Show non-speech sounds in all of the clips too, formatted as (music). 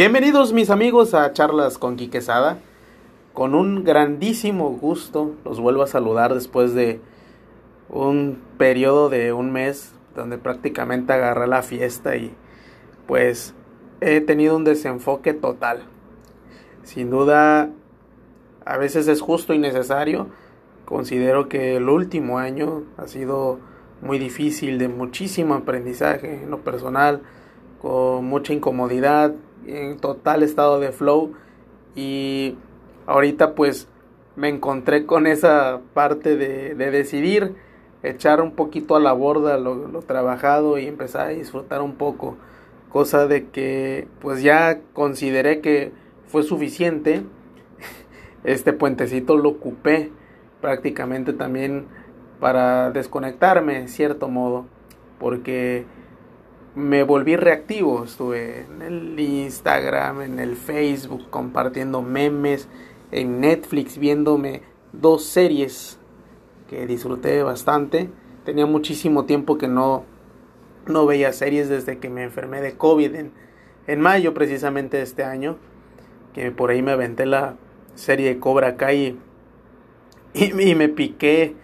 Bienvenidos mis amigos a Charlas con Quiquesada. Con un grandísimo gusto los vuelvo a saludar después de un periodo de un mes donde prácticamente agarré la fiesta y pues he tenido un desenfoque total. Sin duda, a veces es justo y necesario. Considero que el último año ha sido muy difícil, de muchísimo aprendizaje en lo personal, con mucha incomodidad, en total estado de flow. Y ahorita pues me encontré con esa parte de, decidir echar un poquito a la borda lo, lo, trabajado y empezar a disfrutar un poco. Cosa de que pues ya consideré que fue suficiente. (laughs) Este puentecito lo ocupé prácticamente también para desconectarme, cierto modo, porque me volví reactivo, estuve en el Instagram, en el Facebook, compartiendo memes, en Netflix, viéndome dos series que disfruté bastante. Tenía muchísimo tiempo que no, no veía series desde que me enfermé de COVID en, en mayo precisamente de este año, que por ahí me aventé la serie de Cobra Kai y, me piqué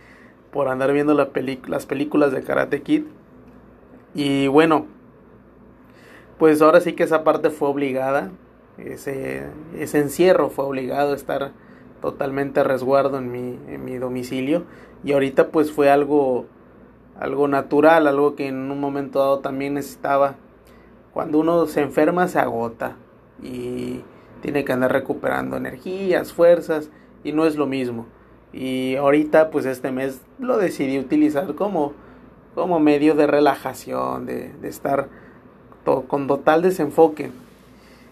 por andar viendo la las películas de Karate Kid. Y bueno, pues ahora sí que esa parte fue obligada. Ese, ese encierro fue obligado a estar totalmente a resguardo en mi, en mi domicilio. Y ahorita pues fue algo, algo natural, algo que en un momento dado también necesitaba. Cuando uno se enferma se agota y tiene que andar recuperando energías, fuerzas y no es lo mismo. Y ahorita pues este mes lo decidí utilizar como, como medio de relajación, de, estar con total desenfoque.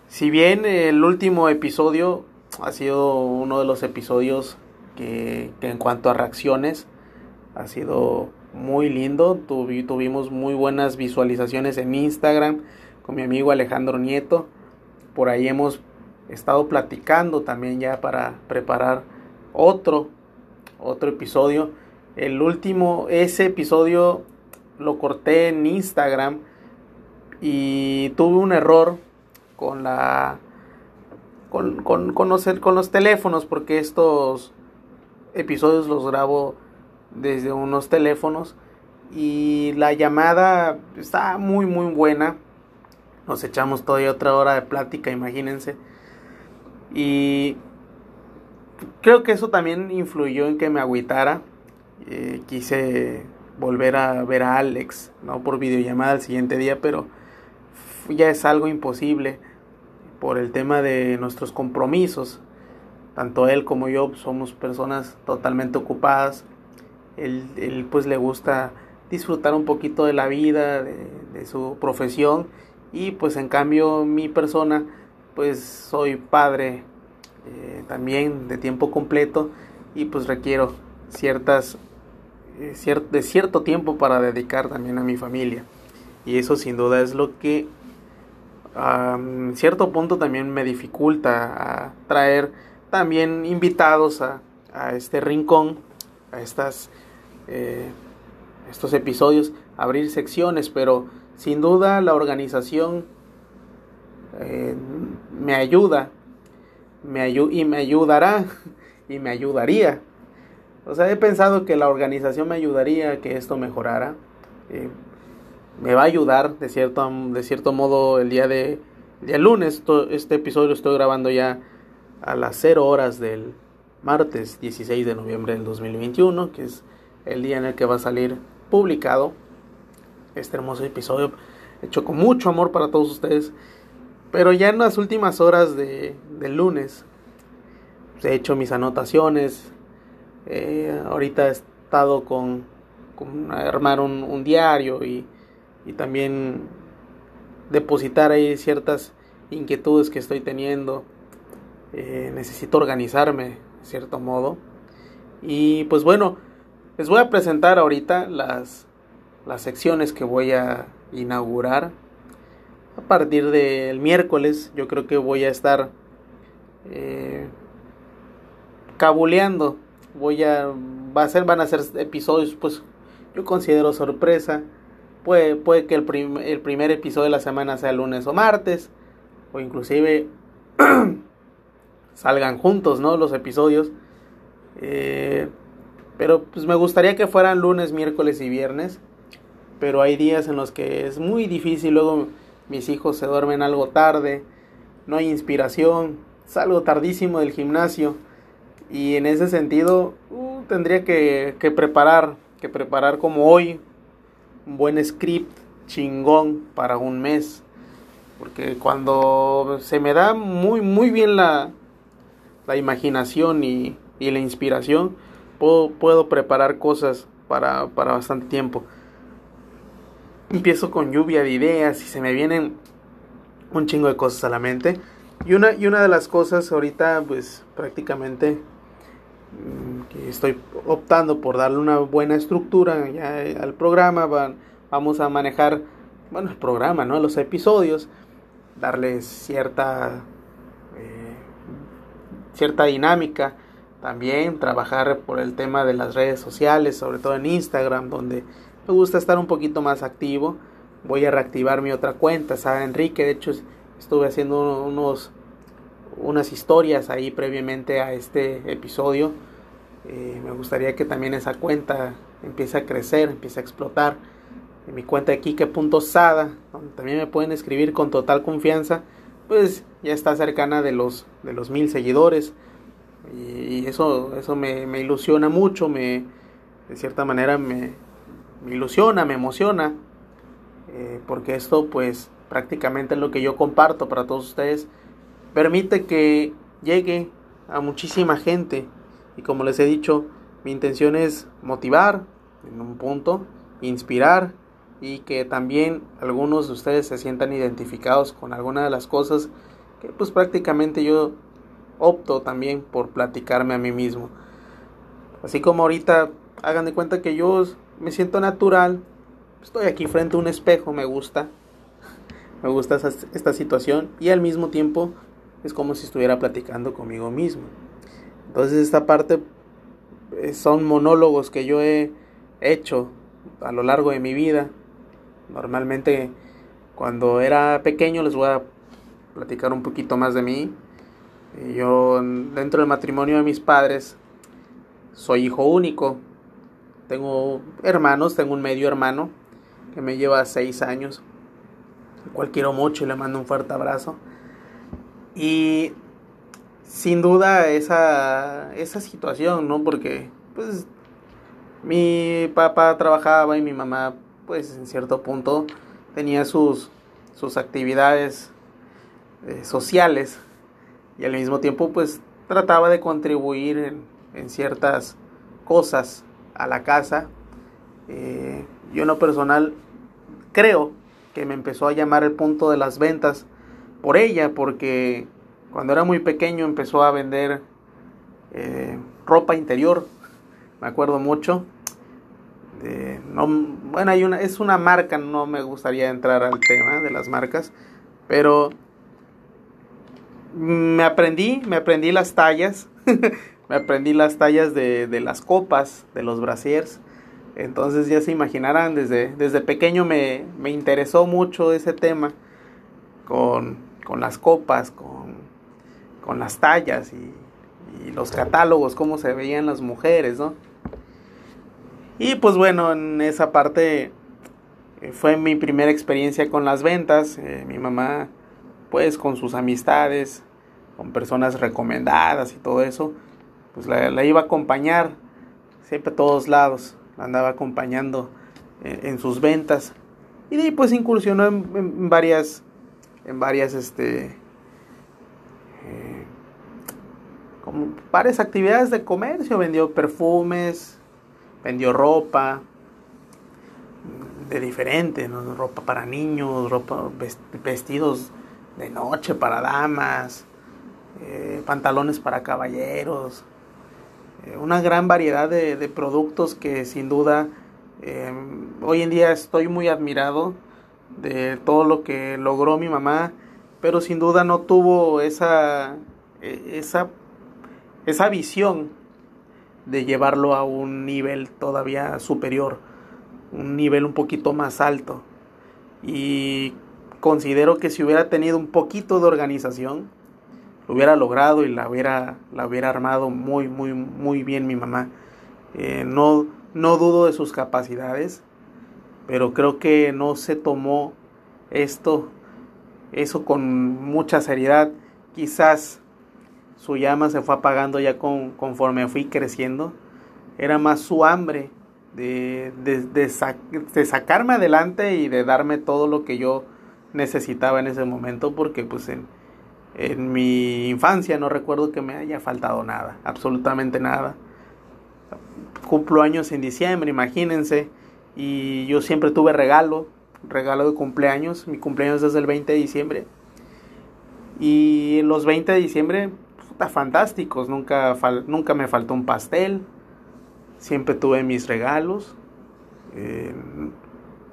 Si bien el último episodio ha sido uno de los episodios que, en cuanto a reacciones ha sido muy lindo, tuvimos muy buenas visualizaciones en Instagram con mi amigo Alejandro Nieto, por ahí hemos estado platicando también ya para preparar otro otro episodio. El último, ese episodio lo corté en Instagram y tuve un error con la con, con, con, los, con los teléfonos porque estos episodios los grabo desde unos teléfonos y la llamada está muy muy buena. Nos echamos todavía otra hora de plática imagínense. Y creo que eso también influyó en que me agüitara. Eh, quise volver a ver a Alex, no por videollamada al siguiente día, pero ya es algo imposible por el tema de nuestros compromisos. Tanto él como yo somos personas totalmente ocupadas. Él, pues le gusta disfrutar un poquito de la vida, de, de su profesión y pues en cambio mi persona pues soy padre eh, también de tiempo completo y pues requiero ciertas eh, de cierto tiempo para dedicar también a mi familia y eso sin duda es lo que a cierto punto también me dificulta a traer también invitados a, a este rincón a estas eh, estos episodios abrir secciones pero sin duda la organización me ayuda me y me ayudará (laughs) y me ayudaría. O sea, he pensado que la organización me ayudaría a que esto mejorara. Eh, me va a ayudar de cierto, de cierto modo el día de día lunes. este episodio lo estoy grabando ya a las 0 horas del martes 16 de noviembre del 2021, que es el día en el que va a salir publicado este hermoso episodio hecho con mucho amor para todos ustedes. Pero ya en las últimas horas de, del lunes he hecho mis anotaciones. Eh, ahorita he estado con, con armar un, diario y, y, también depositar ahí ciertas inquietudes que estoy teniendo. Eh, necesito organizarme, de cierto modo. Y pues bueno, les voy a presentar ahorita las, las secciones que voy a inaugurar a partir del miércoles yo creo que voy a estar eh, cabuleando voy a va a ser van a ser episodios pues yo considero sorpresa puede, puede que el, el primer episodio de la semana sea lunes o martes o inclusive (clears throat) salgan juntos, ¿no? Los episodios. Eh, pero pues me gustaría que fueran lunes, miércoles y viernes. Pero hay días en los que es muy difícil. Luego mis hijos se duermen algo tarde. No hay inspiración. Salgo tardísimo del gimnasio. Y en ese sentido uh, tendría que, que preparar. Que preparar como hoy. Un buen script chingón para un mes. Porque cuando se me da muy, muy bien la, la imaginación y, y la inspiración, puedo, puedo preparar cosas para, para bastante tiempo. Empiezo con lluvia de ideas y se me vienen un chingo de cosas a la mente. Y una, y una de las cosas ahorita, pues prácticamente que estoy optando por darle una buena estructura ya al programa. vamos a manejar, bueno, el programa, ¿no? Los episodios, darles cierta, eh, cierta dinámica también trabajar por el tema de las redes sociales, sobre todo en Instagram, donde me gusta estar un poquito más activo. Voy a reactivar mi otra cuenta, Sara Enrique. De hecho, estuve haciendo unos, unas historias ahí previamente a este episodio. Eh, me gustaría que también esa cuenta empiece a crecer, empiece a explotar. Mi cuenta de Kike.sada, donde también me pueden escribir con total confianza, pues ya está cercana de los, de los mil seguidores y eso, eso me, ilusiona mucho, me, de cierta manera me, me ilusiona, me emociona, eh, porque esto pues prácticamente es lo que yo comparto para todos ustedes, permite que llegue a muchísima gente y como les he dicho, mi intención es motivar en un punto, inspirar y que también algunos de ustedes se sientan identificados con alguna de las cosas que pues prácticamente yo opto también por platicarme a mí mismo. Así como ahorita hagan de cuenta que yo me siento natural, estoy aquí frente a un espejo, me gusta, (laughs) me gusta esta situación y al mismo tiempo es como si estuviera platicando conmigo mismo. Entonces esta parte eh, son monólogos que yo he hecho a lo largo de mi vida. Normalmente cuando era pequeño les voy a platicar un poquito más de mí. Yo dentro del matrimonio de mis padres soy hijo único. Tengo hermanos, tengo un medio hermano que me lleva seis años, quiero mucho y le mando un fuerte abrazo. Y sin duda esa, esa situación, ¿no? Porque pues mi papá trabajaba y mi mamá pues en cierto punto tenía sus, sus actividades eh, sociales y al mismo tiempo pues trataba de contribuir en, ciertas cosas a la casa. Eh, yo en lo personal creo que me empezó a llamar el punto de las ventas por ella, porque cuando era muy pequeño empezó a vender eh, ropa interior, me acuerdo mucho. no, bueno, hay una, es una marca, no me gustaría entrar al tema de las marcas, pero me aprendí, me aprendí las tallas, (laughs) me aprendí las tallas de, de, las copas, de los brasiers. Entonces ya se imaginarán, desde, desde pequeño me, me interesó mucho ese tema con, con las copas, con, con las tallas y, los catálogos, cómo se veían las mujeres, ¿no? Y pues bueno, en esa parte eh, fue mi primera experiencia con las ventas. Eh, mi mamá pues con sus amistades, con personas recomendadas y todo eso, pues la, iba a acompañar siempre a todos lados, la andaba acompañando en, sus ventas y de pues incursionó en, varias, en varias, este, eh, como varias actividades de comercio, vendió perfumes, vendió ropa, de diferente, ropa para niños, ropa, vestidos de noche para damas, eh, pantalones para caballeros, eh, una gran variedad de, productos que sin duda hoy en día estoy muy admirado de todo lo que logró mi mamá, pero sin duda no tuvo esa, e, esa, esa visión de llevarlo a un nivel todavía superior, un nivel un poquito más alto. Y considero que si hubiera tenido un poquito de organización, lo hubiera logrado y la hubiera, la hubiera armado muy, muy, muy bien mi mamá. Eh, no, no dudo de sus capacidades, pero creo que no se tomó esto, eso con mucha seriedad. Quizás su llama se fue apagando ya con, conforme fui creciendo. Era más su hambre de, de, sacarme adelante y de darme todo lo que yo necesitaba en ese momento, porque pues en, en mi infancia no recuerdo que me haya faltado nada, absolutamente nada. Cumplo años en diciembre, imagínense, y yo siempre tuve regalo, regalo de cumpleaños, mi cumpleaños es el 20 de diciembre. Y los 20 de diciembre, puta, fantásticos, nunca, nunca me faltó un pastel, siempre tuve mis regalos,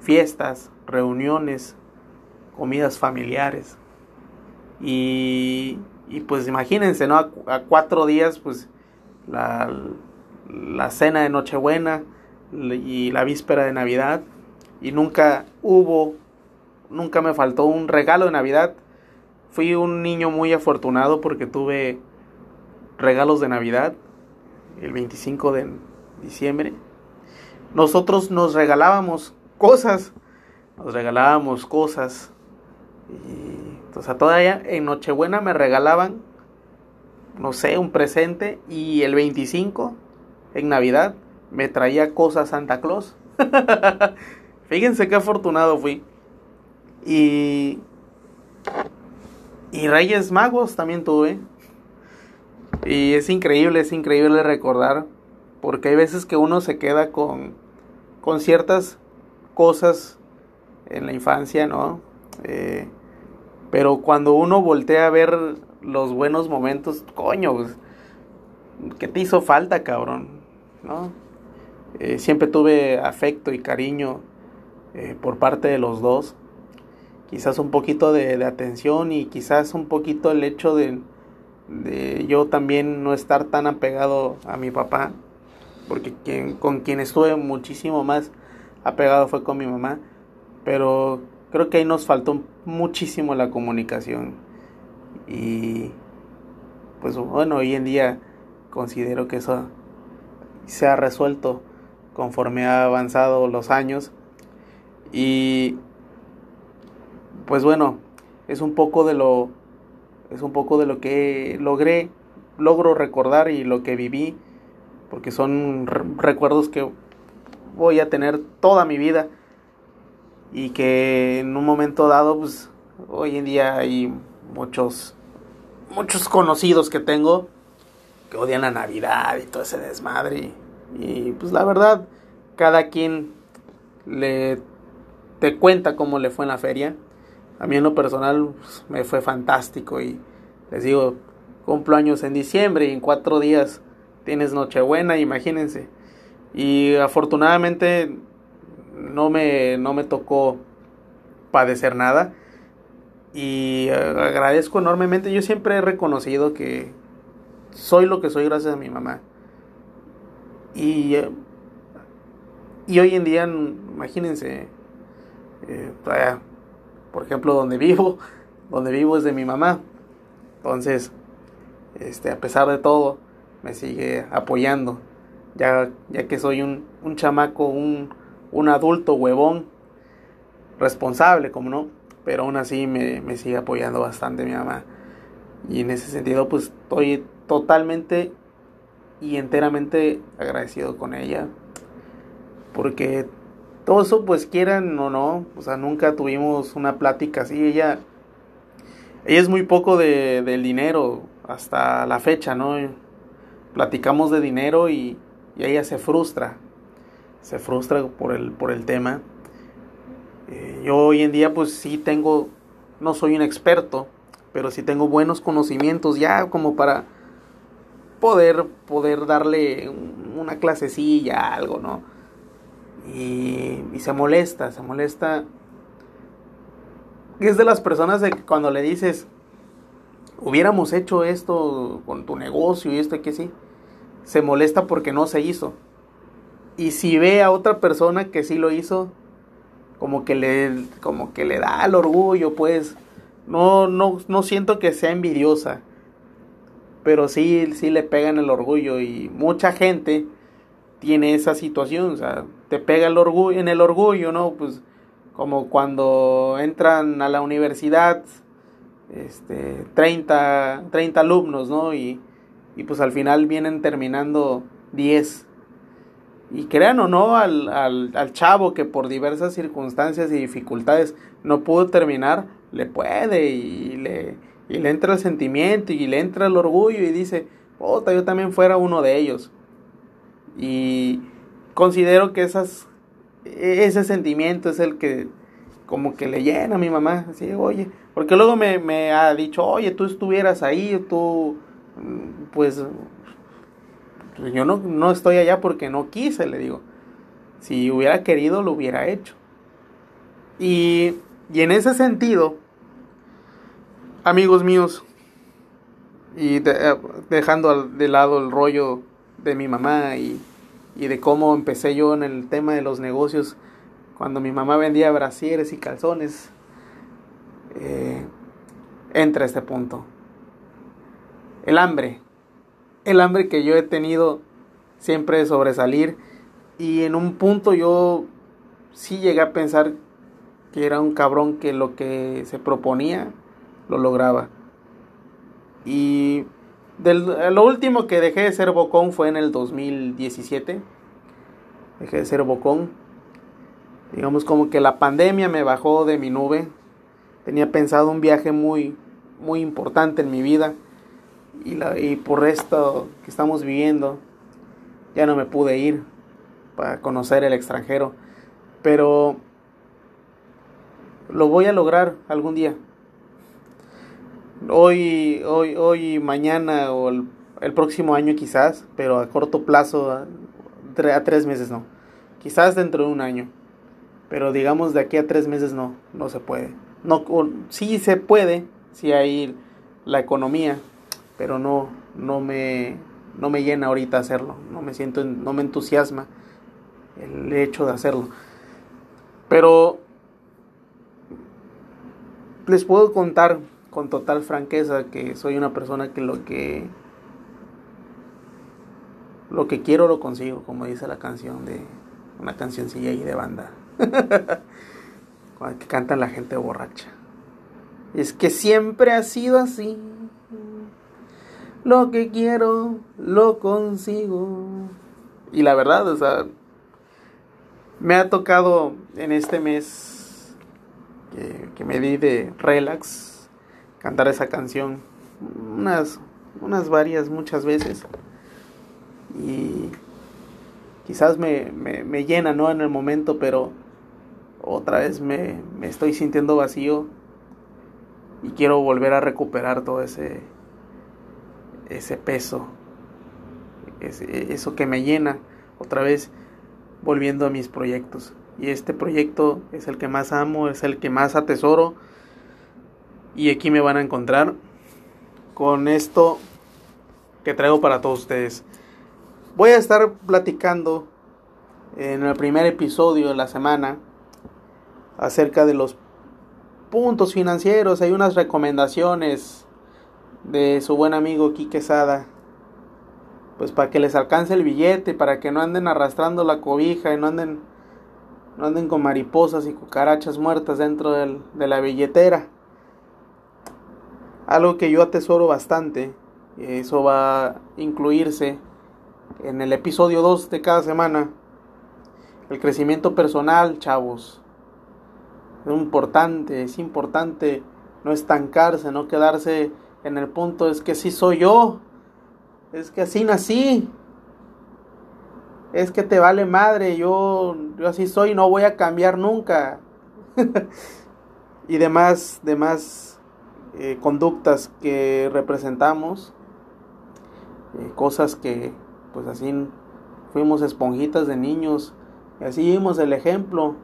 fiestas, reuniones, comidas familiares. Y, y pues imagínense, ¿no? A, cuatro días, pues la, la cena de Nochebuena y la víspera de Navidad. Y nunca hubo, nunca me faltó un regalo de Navidad. Fui un niño muy afortunado porque tuve regalos de Navidad el 25 de diciembre, nosotros nos regalábamos cosas, nos regalábamos cosas. Y, sea, todavía en Nochebuena me regalaban, no sé, un presente y el 25, en Navidad, me traía cosas Santa Claus. (laughs) Fíjense qué afortunado fui. Y, y Reyes Magos también tuve. Y es increíble, es increíble recordar porque hay veces que uno se queda con, con ciertas cosas en la infancia, ¿no? Eh, pero cuando uno voltea a ver los buenos momentos, coño, pues, ¿qué te hizo falta, cabrón? ¿No? Eh, siempre tuve afecto y cariño eh, por parte de los dos. Quizás un poquito de, de, atención y quizás un poquito el hecho de, de yo también no estar tan apegado a mi papá porque quien, con quien estuve muchísimo más apegado fue con mi mamá, pero creo que ahí nos faltó muchísimo la comunicación y pues bueno, hoy en día considero que eso se ha resuelto conforme ha avanzado los años. Y pues bueno, es un poco de lo es un poco de lo que logré logro recordar y lo que viví porque son recuerdos que voy a tener toda mi vida y que en un momento dado, pues hoy en día hay muchos, muchos conocidos que tengo que odian la Navidad y todo ese desmadre y, pues la verdad, cada quien le te cuenta cómo le fue en la feria. A mí en lo personal pues, me fue fantástico y les digo, cumplo años en diciembre y en cuatro días tienes Nochebuena, imagínense. Y afortunadamente no me, no me tocó padecer nada. Y agradezco enormemente. Yo siempre he reconocido que soy lo que soy gracias a mi mamá. Y, y hoy en día, imagínense, eh, por ejemplo, donde vivo, (laughs) donde vivo es de mi mamá. Entonces, este, a pesar de todo, me sigue apoyando. Ya, ya que soy un, un chamaco, un, un, adulto huevón, responsable, como no, pero aún así me, me sigue apoyando bastante mi mamá. Y en ese sentido, pues estoy totalmente y enteramente agradecido con ella. Porque todo eso, pues quieran o no, o sea, nunca tuvimos una plática así. Ella, ella es muy poco de, del dinero hasta la fecha, ¿no? platicamos de dinero y, ella se frustra, se frustra por el, por el tema. Eh, yo hoy en día pues sí tengo, no soy un experto, pero sí tengo buenos conocimientos ya como para poder, poder darle una clasecilla, algo, ¿no? Y, se molesta, se molesta. Es de las personas de que cuando le dices, hubiéramos hecho esto con tu negocio y esto que sí, se molesta porque no se hizo. Y si ve a otra persona que sí lo hizo, como que le, como que le da el orgullo, pues. No, no, no siento que sea envidiosa, pero sí, sí le pegan el orgullo y mucha gente tiene esa situación, o sea, te pega el orgullo, en el orgullo, ¿no? Pues como cuando entran a la universidad, este, 30, 30 alumnos, ¿no? Y, y pues al final vienen terminando 10 y crean o no al, al, chavo que por diversas circunstancias y dificultades no pudo terminar, le puede y le, y le entra el sentimiento y le entra el orgullo y dice, puta, yo también fuera uno de ellos. Y considero que esas, ese sentimiento es el que como que le llena a mi mamá, así, oye, porque luego me, me ha dicho, oye, tú estuvieras ahí, tú, pues yo no, no estoy allá porque no quise, le digo. Si hubiera querido, lo hubiera hecho. Y, y en ese sentido, amigos míos, y eh, dejando de lado el rollo de mi mamá y, y, de cómo empecé yo en el tema de los negocios. Cuando mi mamá vendía brasieres y calzones, eh, entra este punto. El hambre. El hambre que yo he tenido siempre de sobresalir. Y en un punto yo sí llegué a pensar que era un cabrón que lo que se proponía lo lograba. Y lo último que dejé de ser bocón fue en el 2017. Dejé de ser bocón. Digamos como que la pandemia me bajó de mi nube. Tenía pensado un viaje muy muy importante en mi vida y, la, y por esto que estamos viviendo ya no me pude ir para conocer el extranjero, pero lo voy a lograr algún día. Hoy, hoy, hoy, mañana o el, próximo año quizás, pero a corto plazo, a, tres meses no. Quizás dentro de un año, pero digamos de aquí a tres meses no, no se puede. No, sí se puede, si hay la economía, pero no, no me, no me llena ahorita hacerlo, no me siento, no me entusiasma el hecho de hacerlo. Pero les puedo contar con total franqueza que soy una persona que lo que lo que quiero lo consigo, como dice la canción de una cancioncilla ahí de banda. (laughs) que cantan la gente borracha. Es que siempre ha sido así. Lo que quiero, lo consigo. Y la verdad, o sea, me ha tocado en este mes que, me di de relax cantar esa canción unas, unas varias, muchas veces. Y quizás me, me, llena, ¿no? En el momento, pero otra vez me, me estoy sintiendo vacío y quiero volver a recuperar todo ese ese peso, eso que me llena otra vez volviendo a mis proyectos. Y este proyecto es el que más amo, es el que más atesoro. Y aquí me van a encontrar con esto que traigo para todos ustedes. Voy a estar platicando en el primer episodio de la semana acerca de los puntos financieros. Hay unas recomendaciones de su buen amigo Quique Sada. Pues para que les alcance el billete, para que no anden arrastrando la cobija y no anden, no anden con mariposas y cucarachas muertas dentro de la billetera. Algo que yo atesoro bastante, eso va a incluirse en el episodio 2 de cada semana. El crecimiento personal, chavos. Es importante, es importante no estancarse, no quedarse en el punto es que sí soy yo, es que así nací, es que te vale madre, yo, yo así soy, no voy a cambiar nunca. (laughs) y demás, demás eh, conductas que representamos, eh, cosas que pues así fuimos esponjitas de niños, y así vimos el ejemplo,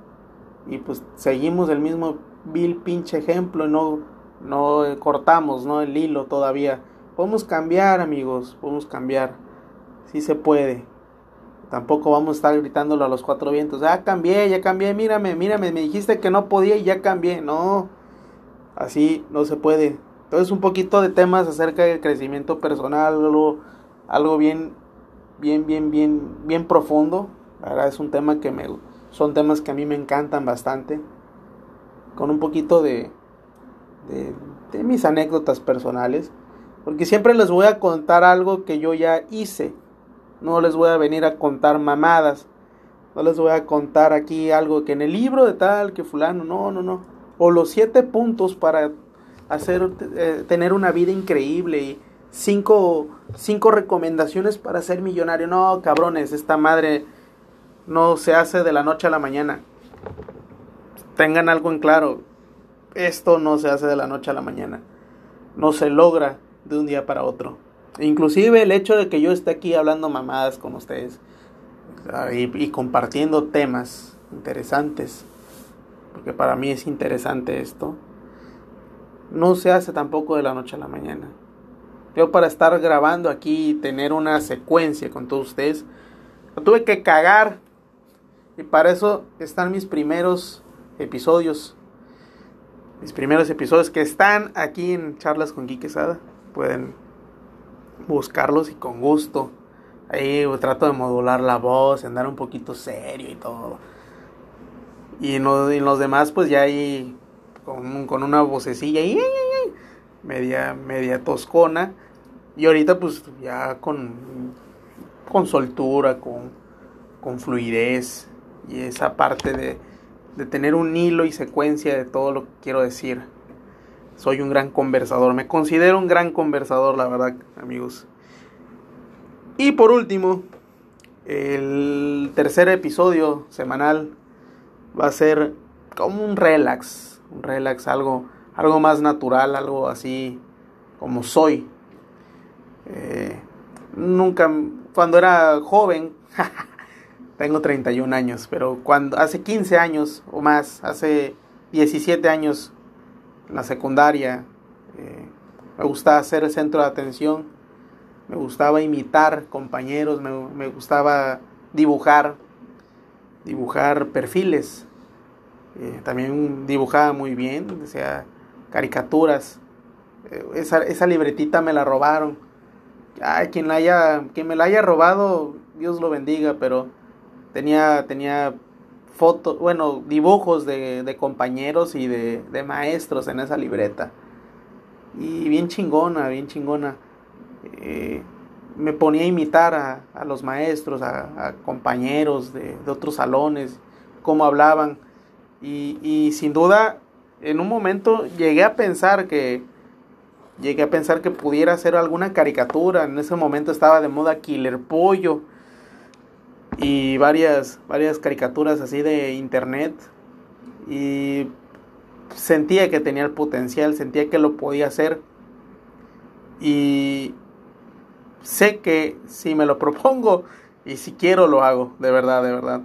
y pues seguimos el mismo vil pinche ejemplo, y no no cortamos ¿no? el hilo todavía. Podemos cambiar, amigos, podemos cambiar. Sí se puede. Tampoco vamos a estar gritándolo a los cuatro vientos. Ah, cambié, ya cambié, mírame, mírame, me dijiste que no podía y ya cambié. No, así no se puede. Entonces un poquito de temas acerca del crecimiento personal, algo, algo bien, bien, bien, bien, bien profundo. Es un tema que me, son temas que a mí me encantan bastante. Con un poquito de, de, de mis anécdotas personales. Porque siempre les voy a contar algo que yo ya hice no les voy a venir a contar mamadas. No les voy a contar aquí algo que en el libro de tal, que fulano, no, no, no. O los siete puntos para hacer, eh, tener una vida increíble y cinco, cinco recomendaciones para ser millonario. No, cabrones, esta madre no se hace de la noche a la mañana. Tengan algo en claro. Esto no se hace de la noche a la mañana. No se logra de un día para otro. Inclusive el hecho de que yo esté aquí hablando mamadas con ustedes y, compartiendo temas interesantes, porque para mí es interesante esto, no se hace tampoco de la noche a la mañana. Yo para estar grabando aquí y tener una secuencia con todos ustedes, lo tuve que cagar. Y para eso están mis primeros episodios. Mis primeros episodios que están aquí en Charlas con Quiquesada. Pueden buscarlos y con gusto. Ahí trato de modular la voz, andar un poquito serio y todo. Y los, demás, pues ya ahí con, con una vocecilla y media, media toscona. Y ahorita, pues ya con, con soltura, con, con fluidez. Y esa parte de, de tener un hilo y secuencia de todo lo que quiero decir soy un gran conversador. Me considero un gran conversador, la verdad, amigos. Y por último, el tercer episodio semanal va a ser como un relax, un relax, algo, algo más natural, algo así como soy. Eh, nunca, cuando era joven, (laughs) tengo 31 años, pero cuando hace 15 años o más, hace 17 años, en la secundaria. Eh, me gustaba ser el centro de atención, me gustaba imitar compañeros, me, gustaba dibujar, dibujar perfiles. Eh, también dibujaba muy bien, sea, caricaturas. Eh, esa, esa, libretita me la robaron. Ay, quien, la haya, quien me la haya robado, Dios lo bendiga, pero tenía, tenía fotos, bueno, dibujos de, compañeros y de, maestros en esa libreta. Y bien chingona, bien chingona. Eh, me ponía a imitar a, los maestros, a, compañeros de, otros salones, cómo hablaban. Y, sin duda, en un momento llegué a pensar que, llegué a pensar que pudiera hacer alguna caricatura. En ese momento estaba de moda Killer Pollo y varias, varias caricaturas así de internet y sentía que tenía el potencial, sentía que lo podía hacer y sé que si me lo (laughs) propongo y si quiero lo hago, de verdad, de verdad.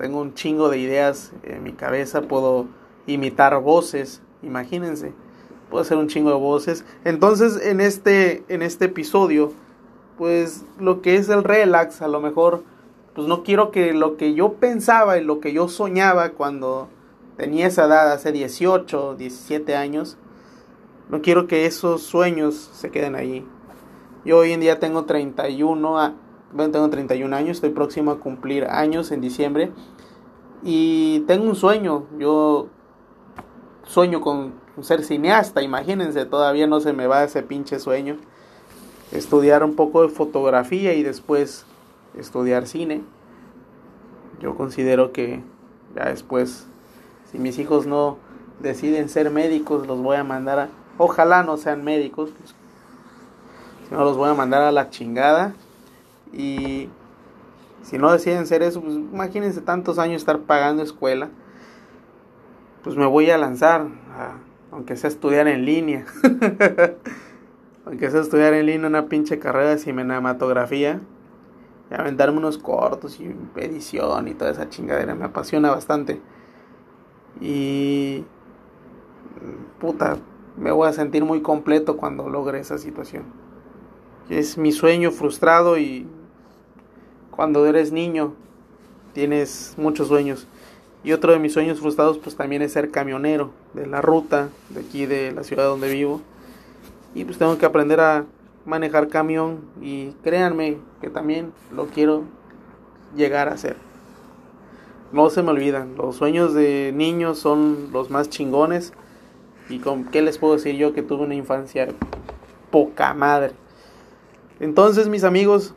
Tengo un chingo de ideas en mi cabeza, puedo imitar voces, imagínense, puedo hacer un chingo de voces. Entonces, en este en este episodio, pues lo que es el relax, a lo mejor pues no quiero que lo que yo pensaba y lo que yo soñaba cuando tenía esa edad, hace 18, 17 años, no quiero que esos sueños se queden ahí. Yo hoy en día tengo 31, a, bueno, tengo 31 años, estoy próximo a cumplir años en diciembre y tengo un sueño, yo sueño con ser cineasta, imagínense, todavía no se me va ese pinche sueño. Estudiar un poco de fotografía y después estudiar cine. Yo considero que ya después, si mis hijos no deciden ser médicos, los voy a mandar a... Ojalá no sean médicos, pues, si no los voy a mandar a la chingada. Y si no deciden ser eso, pues imagínense tantos años estar pagando escuela. Pues me voy a lanzar, aunque sea estudiar en línea. (laughs) aunque sea estudiar en línea una pinche carrera de cinematografía aventarme unos cortos y edición y toda esa chingadera. Me apasiona bastante. Y. Puta, me voy a sentir muy completo cuando logre esa situación. Es mi sueño frustrado y cuando eres niño tienes muchos sueños. Y otro de mis sueños frustrados pues también es ser camionero de la ruta de aquí de la ciudad donde vivo. Y pues tengo que aprender a manejar camión y créanme que también lo quiero llegar a hacer. No se me olvidan, los sueños de niños son los más chingones. Y con qué les puedo decir yo que tuve una infancia poca madre. Entonces, mis amigos,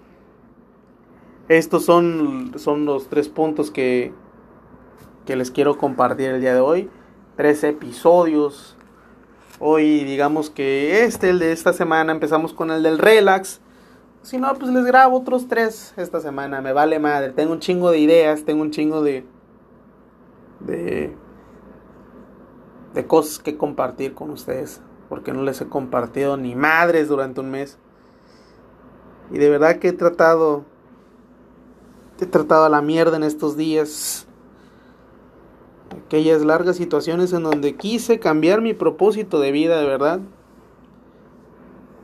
estos son, son los tres puntos que, que les quiero compartir el día de hoy. Tres episodios. Hoy digamos que este, el de esta semana, empezamos con el del relax. Si no, pues les grabo otros tres esta semana. Me vale madre. Tengo un chingo de ideas, tengo un chingo de... de... de cosas que compartir con ustedes. Porque no les he compartido ni madres durante un mes. Y de verdad que he tratado... He tratado a la mierda en estos días aquellas largas situaciones en donde quise cambiar mi propósito de vida de verdad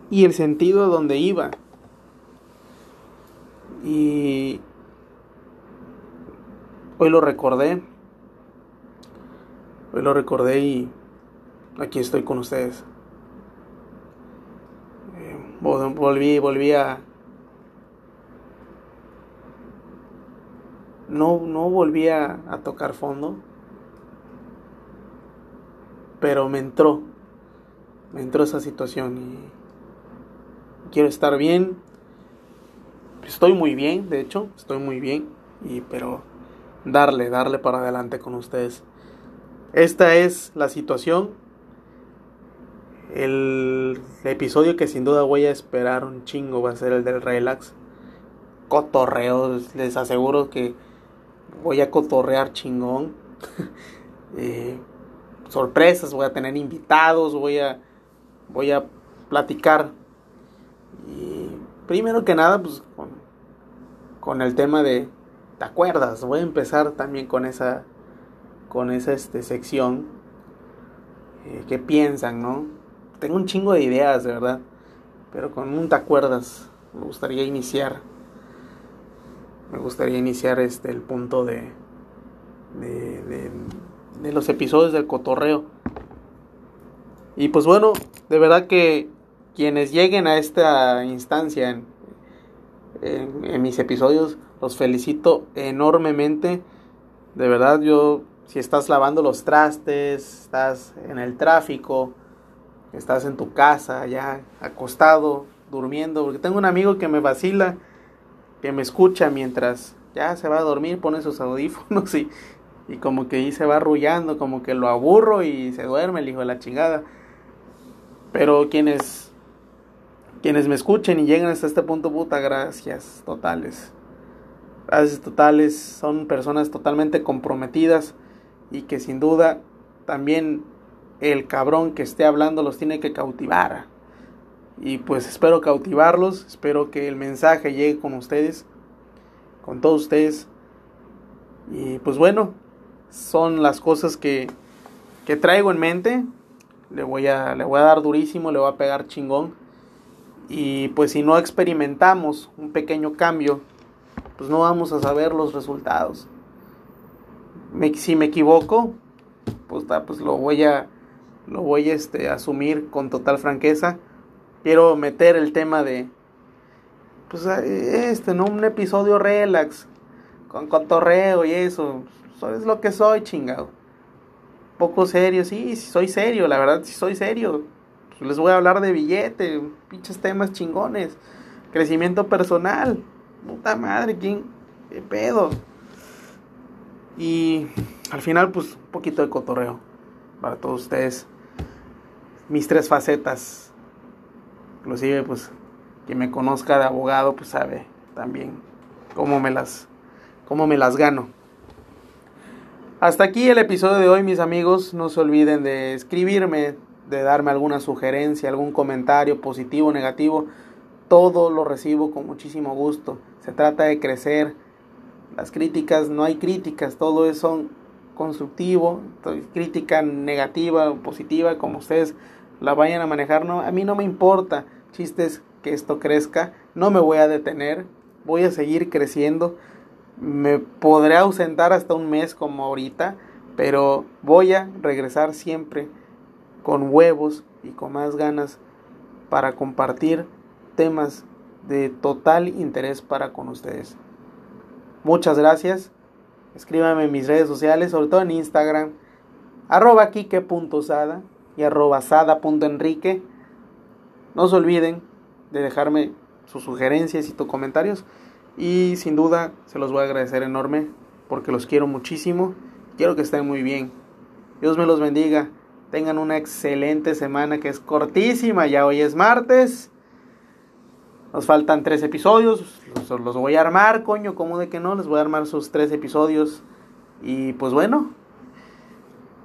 y el sentido donde iba. Y hoy lo recordé. Hoy lo recordé y aquí estoy con ustedes. Eh, volví, volví a... No, no volví a, tocar fondo pero me entró, me entró esa situación y quiero estar bien. Estoy muy bien, de hecho, estoy muy bien, y pero darle, darle para adelante con ustedes. Esta es la situación. El episodio que sin duda voy a esperar un chingo va a ser el del relax. Cotorreo, les aseguro que voy a cotorrear chingón. (laughs) eh, sorpresas, voy a tener invitados, voy a, voy a platicar. Y primero que nada, pues con, con el tema de, ¿te acuerdas? Voy a empezar también con esa, con esa este, sección. Eh, ¿Qué piensan, no? Tengo un chingo de ideas, de verdad. Pero con un ¿te acuerdas? Me gustaría iniciar. Me gustaría iniciar este el punto de, de, de de los episodios del cotorreo. Y pues bueno, de verdad que quienes lleguen a esta instancia en, en, mis episodios, los felicito enormemente. De verdad, yo, si estás lavando los trastes, estás en el tráfico, estás en tu casa, ya acostado, durmiendo, porque tengo un amigo que me vacila, que me escucha mientras ya se va a dormir, pone sus audífonos y, y como que ahí se va arrullando, como que lo aburro y se duerme el hijo de la chingada. Pero quienes quienes me escuchen y lleguen hasta este punto, puta, gracias totales. Gracias totales, son personas totalmente comprometidas y que sin duda también el cabrón que esté hablando los tiene que cautivar. Y pues espero cautivarlos, espero que el mensaje llegue con ustedes, con todos ustedes. Y pues bueno, son las cosas que, que traigo en mente. Le voy, a, le voy a dar durísimo, le voy a pegar chingón. Y pues si no experimentamos un pequeño cambio, pues no vamos a saber los resultados. Me, si me equivoco, pues, pues lo voy a lo voy este, a asumir con total franqueza. Quiero meter el tema de pues este, no un episodio relax con cotorreo y eso es lo que soy, chingado. Poco serio, sí, soy serio, la verdad, sí soy serio. Pues les voy a hablar de billete, pinches temas chingones. Crecimiento personal. Puta madre, ¿quién? ¿Qué pedo? Y al final, pues, un poquito de cotorreo para todos ustedes. Mis tres facetas. Inclusive, pues, quien me conozca de abogado, pues sabe también cómo me las, cómo me las gano. Hasta aquí el episodio de hoy, mis amigos. No se olviden de escribirme, de darme alguna sugerencia, algún comentario positivo o negativo. Todo lo recibo con muchísimo gusto. Se trata de crecer. Las críticas, no hay críticas, todo es son constructivo, crítica negativa o positiva, como ustedes la vayan a manejar. No, a mí no me importa. Chistes que esto crezca. No me voy a detener. voy a seguir creciendo. Me podré ausentar hasta un mes como ahorita, pero voy a regresar siempre con huevos y con más ganas para compartir temas de total interés para con ustedes. Muchas gracias. Escríbanme en mis redes sociales, sobre todo en Instagram, arroba y arroba sada.enrique. No se olviden de dejarme sus sugerencias y tus comentarios. Y sin duda se los voy a agradecer enorme porque los quiero muchísimo. Quiero que estén muy bien. Dios me los bendiga. Tengan una excelente semana que es cortísima. Ya hoy es martes. Nos faltan tres episodios. Los, los voy a armar, coño. ¿Cómo de que no? Les voy a armar sus tres episodios. Y pues bueno.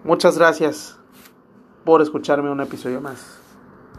Muchas gracias por escucharme un episodio más.